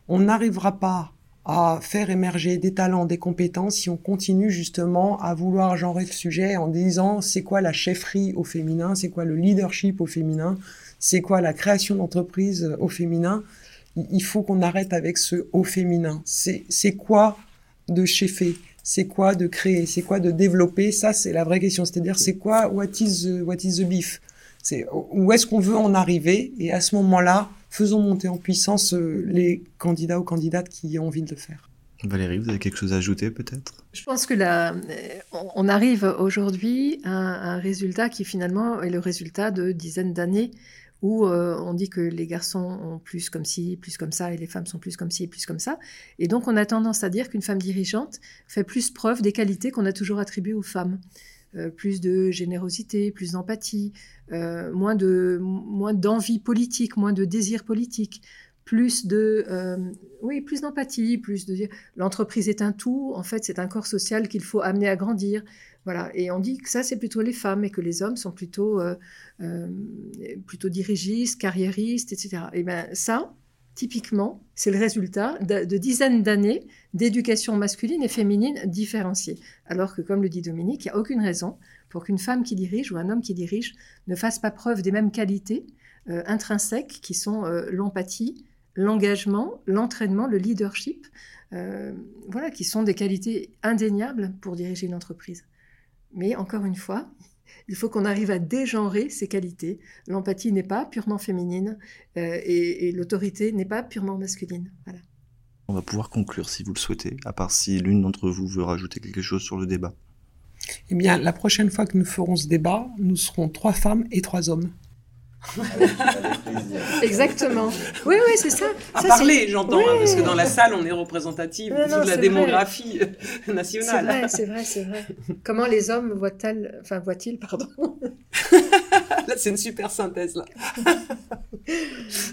On n'arrivera pas à faire émerger des talents, des compétences si on continue justement à vouloir genrer le sujet en disant c'est quoi la chefferie au féminin, c'est quoi le leadership au féminin, c'est quoi la création d'entreprise au féminin. Il faut qu'on arrête avec ce au féminin. C'est quoi de cheffer? C'est quoi de créer, c'est quoi de développer, ça c'est la vraie question. C'est-à-dire c'est quoi, what is the, what is the beef? C'est où est-ce qu'on veut en arriver? Et à ce moment-là, faisons monter en puissance euh, les candidats ou candidates qui ont envie de le faire. Valérie, vous avez quelque chose à ajouter peut-être? Je pense que là, on arrive aujourd'hui à un résultat qui finalement est le résultat de dizaines d'années où euh, on dit que les garçons ont plus comme ci, plus comme ça, et les femmes sont plus comme ci, plus comme ça. Et donc on a tendance à dire qu'une femme dirigeante fait plus preuve des qualités qu'on a toujours attribuées aux femmes. Euh, plus de générosité, plus d'empathie, euh, moins de moins d'envie politique, moins de désir politique, plus de euh, oui plus d'empathie, plus de dire l'entreprise est un tout. En fait, c'est un corps social qu'il faut amener à grandir. Voilà. Et on dit que ça c'est plutôt les femmes et que les hommes sont plutôt plutôt dirigistes, carriéristes, etc. Et ben ça, typiquement, c'est le résultat de, dizaines d'années d'éducation masculine et féminine différenciée. Alors que, comme le dit Dominique, il n'y a aucune raison pour qu'une femme qui dirige ou un homme qui dirige ne fasse pas preuve des mêmes qualités euh, intrinsèques qui sont euh, l'empathie, l'engagement, l'entraînement, le leadership, euh, voilà, qui sont des qualités indéniables pour diriger une entreprise. Mais encore une fois, il faut qu'on arrive à dégenrer ces qualités. L'empathie n'est pas purement féminine euh, et, l'autorité n'est pas purement masculine. Voilà. On va pouvoir conclure si vous le souhaitez, à part si l'une d'entre vous veut rajouter quelque chose sur le débat. Eh bien, la prochaine fois que nous ferons ce débat, nous serons trois femmes et trois hommes. Exactement. Oui, oui, c'est ça. À parler, j'entends, hein, parce que dans la salle, on est représentative de toute la démographie nationale. C'est vrai, c'est vrai, c'est vrai. Comment les hommes voient-ils, enfin, voient-ils, pardon <laughs> Là, c'est une super synthèse, là.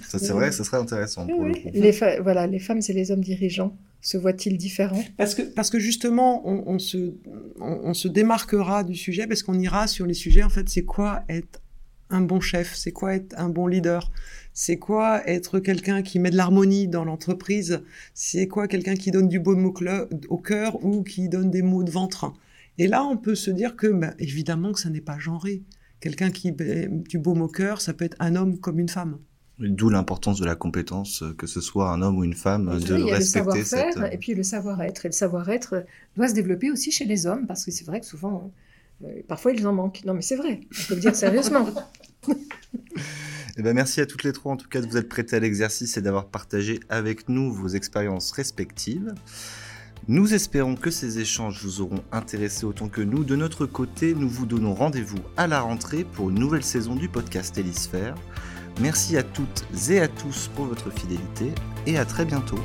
ça, c'est vrai, ce serait intéressant pour le coup. Les voilà, les femmes et les hommes dirigeants se voient-ils différents? Parce que, parce que justement, on, on se, on, on, se démarquera du sujet, parce qu'on ira sur les sujets, en fait, c'est quoi être un bon chef C'est quoi être un bon leader? C'est quoi être quelqu'un qui met de l'harmonie dans l'entreprise? C'est quoi quelqu'un qui donne du baume au cœur ou qui donne des mots de ventre? Et là, on peut se dire que, bah, évidemment, que ça n'est pas genré. Quelqu'un qui met du baume au cœur, ça peut être un homme comme une femme. D'où l'importance de la compétence, que ce soit un homme ou une femme, de il y a respecter le savoir-faire et puis le savoir-être. Et le savoir-être doit se développer aussi chez les hommes, parce que c'est vrai que souvent, euh, parfois, ils en manquent. Non, mais c'est vrai, on peut le dire sérieusement. <laughs> Eh ben, merci à toutes les trois, en tout cas, de vous être prêtés à l'exercice et d'avoir partagé avec nous vos expériences respectives. Nous espérons que ces échanges vous auront intéressé autant que nous. De notre côté, nous vous donnons rendez-vous à la rentrée pour une nouvelle saison du podcast Hélisphère. Merci à toutes et à tous pour votre fidélité et à très bientôt.